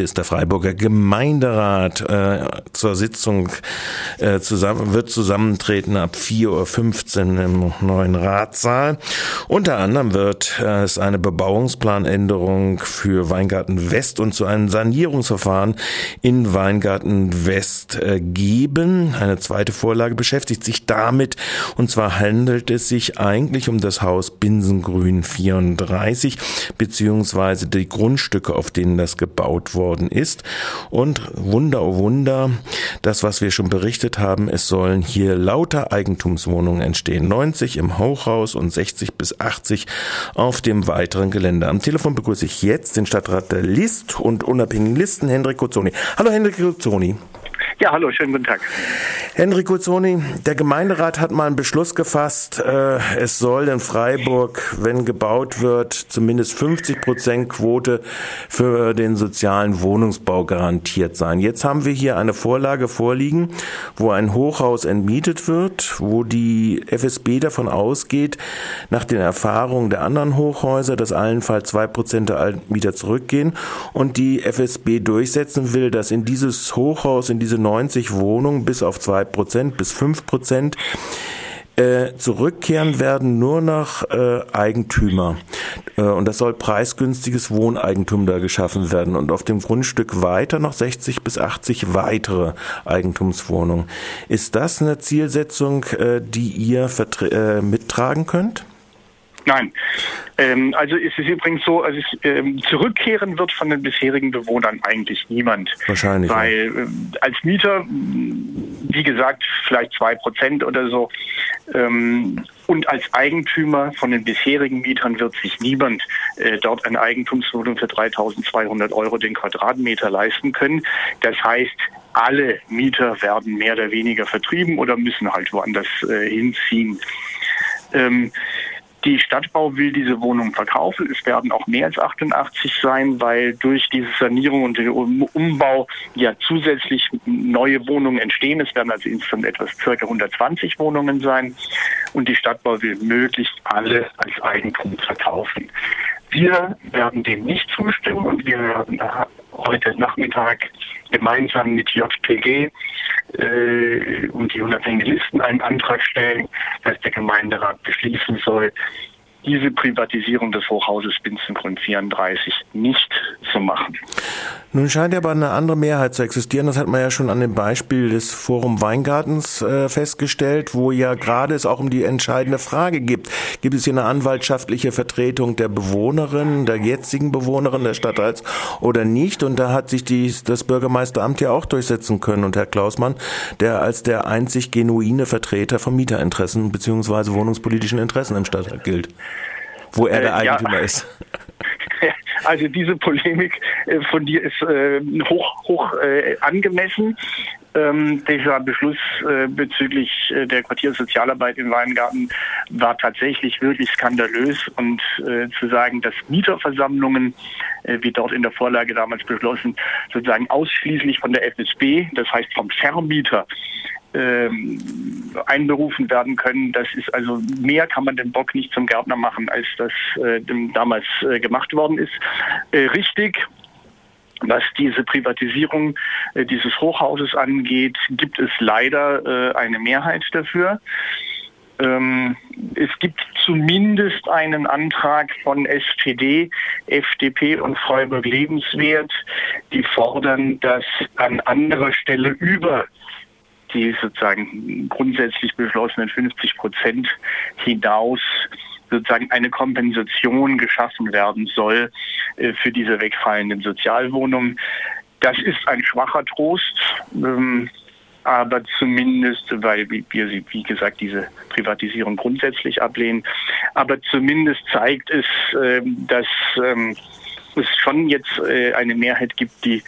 Heute ist der Freiburger Gemeinderat äh, zur Sitzung äh, zusammen, wird zusammentreten ab 4.15 Uhr im neuen Ratssaal. Unter anderem wird äh, es eine Bebauungsplanänderung für Weingarten West und zu einem Sanierungsverfahren in Weingarten West äh, geben. Eine zweite Vorlage beschäftigt sich damit und zwar handelt es sich eigentlich um das Haus Binsengrün 34 beziehungsweise die Grundstücke, auf denen das gebaut worden ist. Und Wunder, oh Wunder, das, was wir schon berichtet haben, es sollen hier lauter Eigentumswohnungen entstehen. 90 im Hochhaus und 60 bis 80 auf dem weiteren Gelände. Am Telefon begrüße ich jetzt den Stadtrat der List und unabhängigen Listen, Hendrik Kuzzoni. Hallo Hendrik Kuzzoni. Ja, hallo, schönen guten Tag. Henrik Kuzzoni, der Gemeinderat hat mal einen Beschluss gefasst, äh, es soll in Freiburg, wenn gebaut wird, zumindest 50 Prozent Quote für den sozialen Wohnungsbau garantiert sein. Jetzt haben wir hier eine Vorlage vorliegen, wo ein Hochhaus entmietet wird, wo die FSB davon ausgeht, nach den Erfahrungen der anderen Hochhäuser, dass allenfalls zwei Prozent der Altmieter zurückgehen und die FSB durchsetzen will, dass in dieses Hochhaus, in diese 90 Wohnungen bis auf 2 Prozent, bis 5 Prozent äh, zurückkehren werden nur noch äh, Eigentümer. Äh, und das soll preisgünstiges Wohneigentum da geschaffen werden. Und auf dem Grundstück weiter noch 60 bis 80 weitere Eigentumswohnungen. Ist das eine Zielsetzung, äh, die ihr äh, mittragen könnt? Nein. Ähm, also ist es übrigens so, also es, ähm, zurückkehren wird von den bisherigen Bewohnern eigentlich niemand. Wahrscheinlich. Weil ja. äh, als Mieter, wie gesagt, vielleicht zwei Prozent oder so. Ähm, und als Eigentümer von den bisherigen Mietern wird sich niemand äh, dort eine Eigentumswohnung für 3.200 Euro den Quadratmeter leisten können. Das heißt, alle Mieter werden mehr oder weniger vertrieben oder müssen halt woanders äh, hinziehen. Ähm, die Stadtbau will diese Wohnung verkaufen. Es werden auch mehr als 88 sein, weil durch diese Sanierung und den Umbau ja zusätzlich neue Wohnungen entstehen. Es werden also insgesamt etwas circa 120 Wohnungen sein. Und die Stadtbau will möglichst alle als Eigentum verkaufen. Wir werden dem nicht zustimmen und wir werden heute Nachmittag gemeinsam mit JPG äh, und die unabhängigen Listen einen Antrag stellen, dass der Gemeinderat beschließen soll, diese Privatisierung des Hochhauses Binzengrund 34 nicht zu machen. Nun scheint aber eine andere Mehrheit zu existieren. Das hat man ja schon an dem Beispiel des Forum Weingartens äh, festgestellt, wo ja gerade es auch um die entscheidende Frage gibt. Gibt es hier eine anwaltschaftliche Vertretung der Bewohnerin, der jetzigen Bewohnerin des Stadtteils oder nicht? Und da hat sich die, das Bürgermeisteramt ja auch durchsetzen können. Und Herr Klausmann, der als der einzig genuine Vertreter von Mieterinteressen beziehungsweise wohnungspolitischen Interessen im Stadtteil gilt, wo er der Eigentümer ja. ist. Also diese Polemik äh, von dir ist äh, hoch, hoch äh, angemessen. Ähm, dieser Beschluss äh, bezüglich äh, der Quartiersozialarbeit in Weingarten war tatsächlich wirklich skandalös und äh, zu sagen, dass Mieterversammlungen, äh, wie dort in der Vorlage damals beschlossen, sozusagen ausschließlich von der FSB, das heißt vom Vermieter, ähm, einberufen werden können. Das ist also mehr kann man den Bock nicht zum Gärtner machen, als das äh, damals äh, gemacht worden ist. Äh, richtig. Was diese Privatisierung äh, dieses Hochhauses angeht, gibt es leider äh, eine Mehrheit dafür. Ähm, es gibt zumindest einen Antrag von SPD, FDP und Freiburg Lebenswert, die fordern, dass an anderer Stelle über die sozusagen grundsätzlich beschlossenen 50 Prozent hinaus sozusagen eine Kompensation geschaffen werden soll äh, für diese wegfallenden Sozialwohnungen. Das ist ein schwacher Trost, ähm, aber zumindest, weil wir, wie gesagt, diese Privatisierung grundsätzlich ablehnen, aber zumindest zeigt es, ähm, dass ähm, es schon jetzt äh, eine Mehrheit gibt, die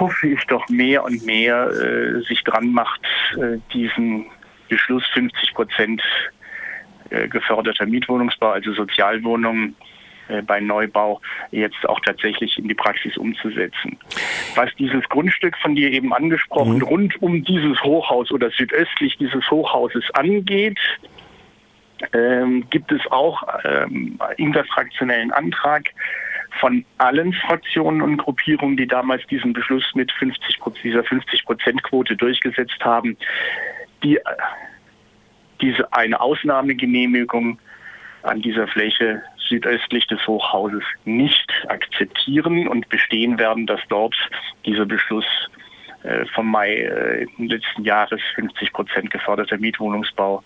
hoffe ich doch mehr und mehr äh, sich dran macht, äh, diesen Beschluss 50 Prozent äh, geförderter Mietwohnungsbau, also Sozialwohnungen äh, bei Neubau jetzt auch tatsächlich in die Praxis umzusetzen. Was dieses Grundstück von dir eben angesprochen, mhm. rund um dieses Hochhaus oder südöstlich dieses Hochhauses angeht, ähm, gibt es auch ähm, infrafraktionellen Antrag von allen Fraktionen und Gruppierungen, die damals diesen Beschluss mit 50, dieser 50-Prozent-Quote durchgesetzt haben, die diese eine Ausnahmegenehmigung an dieser Fläche südöstlich des Hochhauses nicht akzeptieren und bestehen werden, dass dort dieser Beschluss äh, vom Mai äh, letzten Jahres 50 Prozent geförderter Mietwohnungsbau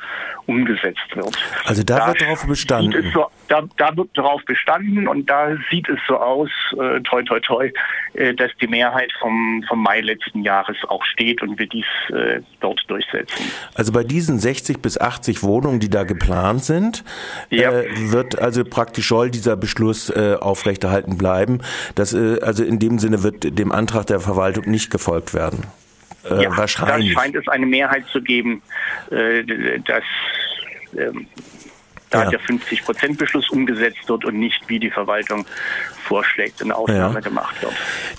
umgesetzt wird. Also da, da wird darauf bestanden. So, da, da, wird darauf bestanden und da sieht es so aus, äh, toi toi toi, äh, dass die Mehrheit vom, vom Mai letzten Jahres auch steht und wir dies äh, dort durchsetzen. Also bei diesen 60 bis 80 Wohnungen, die da geplant sind, ja. äh, wird also praktisch soll dieser Beschluss äh, aufrechterhalten bleiben. Das, äh, also in dem Sinne wird dem Antrag der Verwaltung nicht gefolgt werden ja, wahrscheinlich. Da scheint es eine Mehrheit zu geben, dass ähm, da ja. der 50-Prozent-Beschluss umgesetzt wird und nicht, wie die Verwaltung vorschlägt, eine Ausnahme ja. gemacht wird.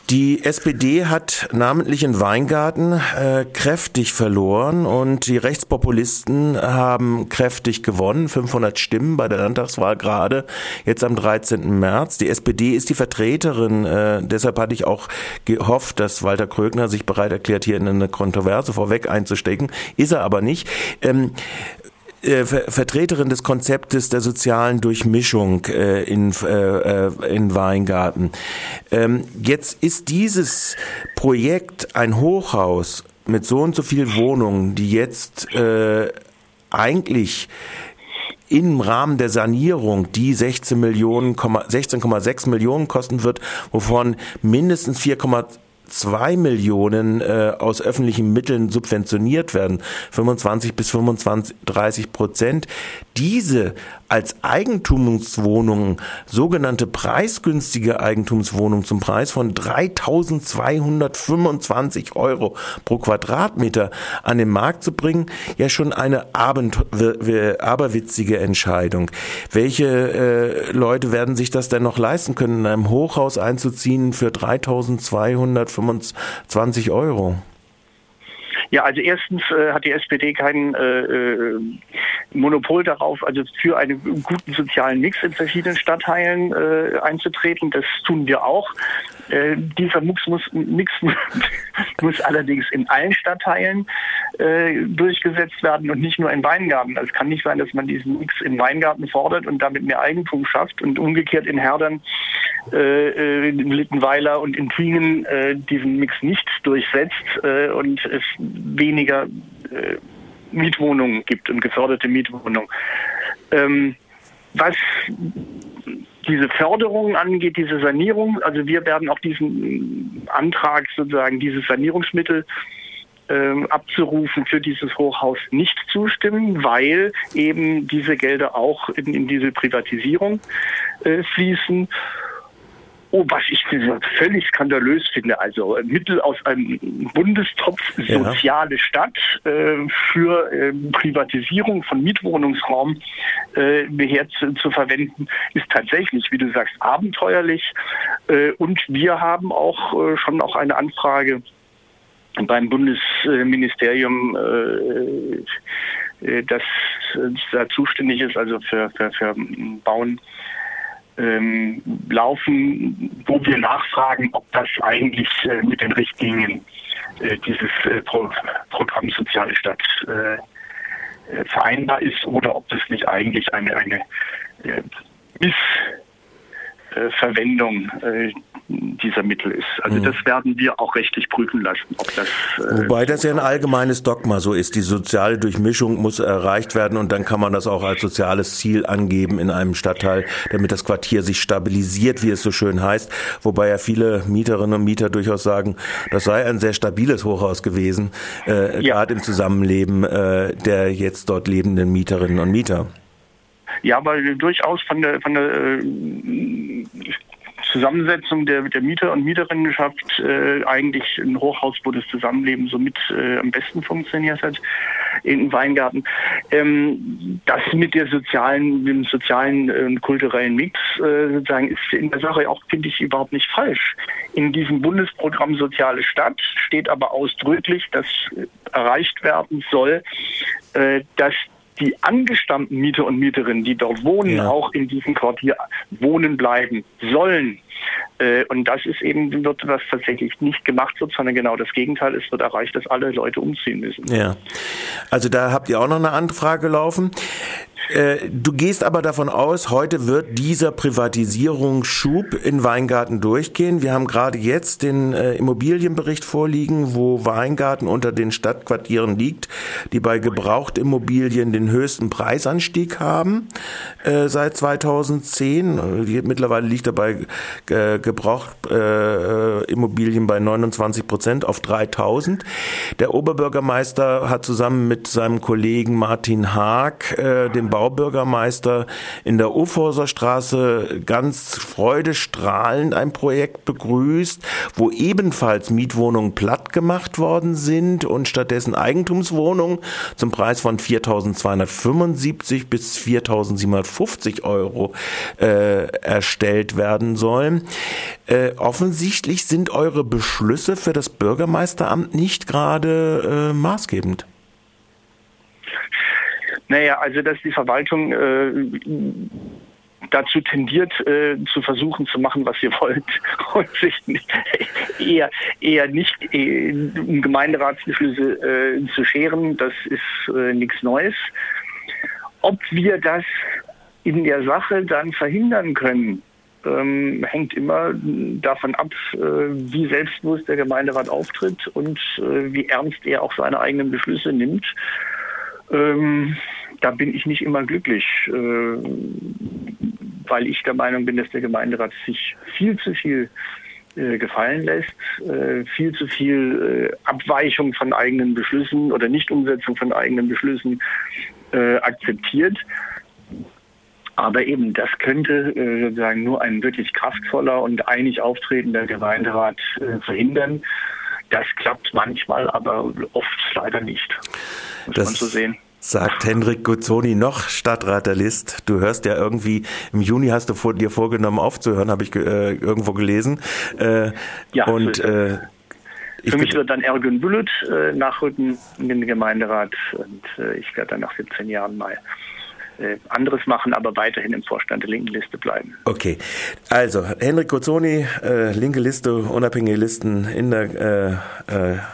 Die SPD hat namentlich in Weingarten äh, kräftig verloren und die Rechtspopulisten haben kräftig gewonnen, 500 Stimmen bei der Landtagswahl gerade, jetzt am 13. März. Die SPD ist die Vertreterin, äh, deshalb hatte ich auch gehofft, dass Walter Krögner sich bereit erklärt, hier in eine Kontroverse vorweg einzustecken. Ist er aber nicht. Ähm, äh, Vertreterin des Konzeptes der sozialen Durchmischung äh, in, äh, äh, in Weingarten. Ähm, jetzt ist dieses Projekt ein Hochhaus mit so und so viel Wohnungen, die jetzt äh, eigentlich im Rahmen der Sanierung, die 16 Millionen, 16,6 Millionen kosten wird, wovon mindestens 4,2 zwei Millionen äh, aus öffentlichen Mitteln subventioniert werden, 25 bis 25, 30 Prozent, diese als Eigentumswohnungen, sogenannte preisgünstige Eigentumswohnungen zum Preis von 3.225 Euro pro Quadratmeter an den Markt zu bringen, ja schon eine aberwitzige Entscheidung. Welche äh, Leute werden sich das denn noch leisten können, in einem Hochhaus einzuziehen für 3.225 Euro? Ja, also erstens äh, hat die SPD kein äh, äh, Monopol darauf, also für einen guten sozialen Mix in verschiedenen Stadtteilen äh, einzutreten. Das tun wir auch. Äh, dieser Mix muss, Mix muss allerdings in allen Stadtteilen äh, durchgesetzt werden und nicht nur in Weingarten. Also es kann nicht sein, dass man diesen Mix in Weingarten fordert und damit mehr Eigentum schafft und umgekehrt in Herdern, äh, in Littenweiler und in Twingen äh, diesen Mix nicht durchsetzt äh, und es weniger äh, Mietwohnungen gibt und geförderte Mietwohnungen. Ähm, was diese Förderung angeht, diese Sanierung, also wir werden auch diesen Antrag sozusagen, dieses Sanierungsmittel ähm, abzurufen für dieses Hochhaus nicht zustimmen, weil eben diese Gelder auch in, in diese Privatisierung äh, fließen. Oh, was ich völlig skandalös finde, also Mittel aus einem Bundestopf soziale ja. Stadt äh, für äh, Privatisierung von Mietwohnungsraum äh, her zu, zu, verwenden, ist tatsächlich, wie du sagst, abenteuerlich. Äh, und wir haben auch äh, schon auch eine Anfrage beim Bundesministerium, äh, äh, das da zuständig ist, also für, für, für Bauen, ähm, laufen, wo wir nachfragen, ob das eigentlich äh, mit den Richtlinien äh, dieses äh, Pro Programm Soziale Stadt äh, äh, vereinbar ist oder ob das nicht eigentlich eine, eine Missverwendung dieser Mittel ist. Also mhm. das werden wir auch rechtlich prüfen lassen, ob das. Äh, Wobei das ja ein allgemeines Dogma so ist. Die soziale Durchmischung muss erreicht werden und dann kann man das auch als soziales Ziel angeben in einem Stadtteil, damit das Quartier sich stabilisiert, wie es so schön heißt. Wobei ja viele Mieterinnen und Mieter durchaus sagen, das sei ein sehr stabiles Hochhaus gewesen, äh, ja. gerade im Zusammenleben äh, der jetzt dort lebenden Mieterinnen und Mieter. Ja, weil durchaus von der von der äh, Zusammensetzung der, der Mieter und Mieterinnenschaft äh, eigentlich ein Hochhaus, wo das Zusammenleben somit äh, am besten funktioniert hat in Weingarten. Ähm, das mit der sozialen, dem sozialen und äh, kulturellen Mix äh, sozusagen ist in der Sache auch, finde ich, überhaupt nicht falsch. In diesem Bundesprogramm Soziale Stadt steht aber ausdrücklich, dass erreicht werden soll, äh, dass die angestammten Mieter und Mieterinnen, die dort wohnen, ja. auch in diesem Quartier wohnen bleiben sollen. Äh, und das ist eben, wird was tatsächlich nicht gemacht wird, sondern genau das Gegenteil. Es wird erreicht, dass alle Leute umziehen müssen. Ja. Also da habt ihr auch noch eine Anfrage laufen. Äh, du gehst aber davon aus, heute wird dieser Privatisierungsschub in Weingarten durchgehen. Wir haben gerade jetzt den äh, Immobilienbericht vorliegen, wo Weingarten unter den Stadtquartieren liegt, die bei Gebrauchtimmobilien den höchsten Preisanstieg haben äh, seit 2010. Mittlerweile liegt er bei äh, Gebrauchtimmobilien bei 29 Prozent auf 3000. Der Oberbürgermeister hat zusammen mit seinem Kollegen Martin Haag äh, den Bau Baubürgermeister in der Uforser Straße ganz freudestrahlend ein Projekt begrüßt, wo ebenfalls Mietwohnungen platt gemacht worden sind und stattdessen Eigentumswohnungen zum Preis von 4.275 bis 4.750 Euro äh, erstellt werden sollen. Äh, offensichtlich sind eure Beschlüsse für das Bürgermeisteramt nicht gerade äh, maßgebend. Naja, also dass die Verwaltung äh, dazu tendiert, äh, zu versuchen zu machen, was ihr wollt und sich eher, eher nicht äh, um Gemeinderatsbeschlüsse äh, zu scheren, das ist äh, nichts Neues. Ob wir das in der Sache dann verhindern können, ähm, hängt immer davon ab, äh, wie selbstbewusst der Gemeinderat auftritt und äh, wie ernst er auch seine eigenen Beschlüsse nimmt. Ähm, da bin ich nicht immer glücklich, äh, weil ich der Meinung bin, dass der Gemeinderat sich viel zu viel äh, gefallen lässt, äh, viel zu viel äh, Abweichung von eigenen Beschlüssen oder Nichtumsetzung von eigenen Beschlüssen akzeptiert. Aber eben, das könnte sozusagen nur ein wirklich kraftvoller und einig auftretender Gemeinderat verhindern. Das klappt manchmal, aber oft leider nicht. Muss das, man so sehen sagt Henrik Guzzoni, noch Stadtrat der List. Du hörst ja irgendwie, im Juni hast du vor, dir vorgenommen aufzuhören, habe ich äh, irgendwo gelesen. Äh, ja, und äh, für mich wird dann Ergun Büllet äh, nachrücken in den Gemeinderat und äh, ich werde dann nach 17 Jahren mal äh, anderes machen, aber weiterhin im Vorstand der linken Liste bleiben. Okay, also Henrik Guzzoni, linke Liste, unabhängige Listen in der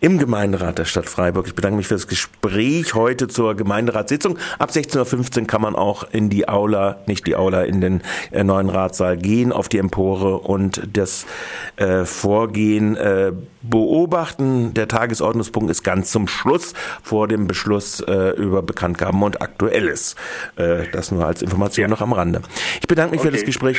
im Gemeinderat der Stadt Freiburg. Ich bedanke mich für das Gespräch heute zur Gemeinderatssitzung. Ab 16.15 Uhr kann man auch in die Aula, nicht die Aula, in den äh, neuen Ratssaal gehen, auf die Empore und das äh, Vorgehen äh, beobachten. Der Tagesordnungspunkt ist ganz zum Schluss vor dem Beschluss äh, über Bekanntgaben und Aktuelles. Äh, das nur als Information ja. noch am Rande. Ich bedanke mich okay. für das Gespräch.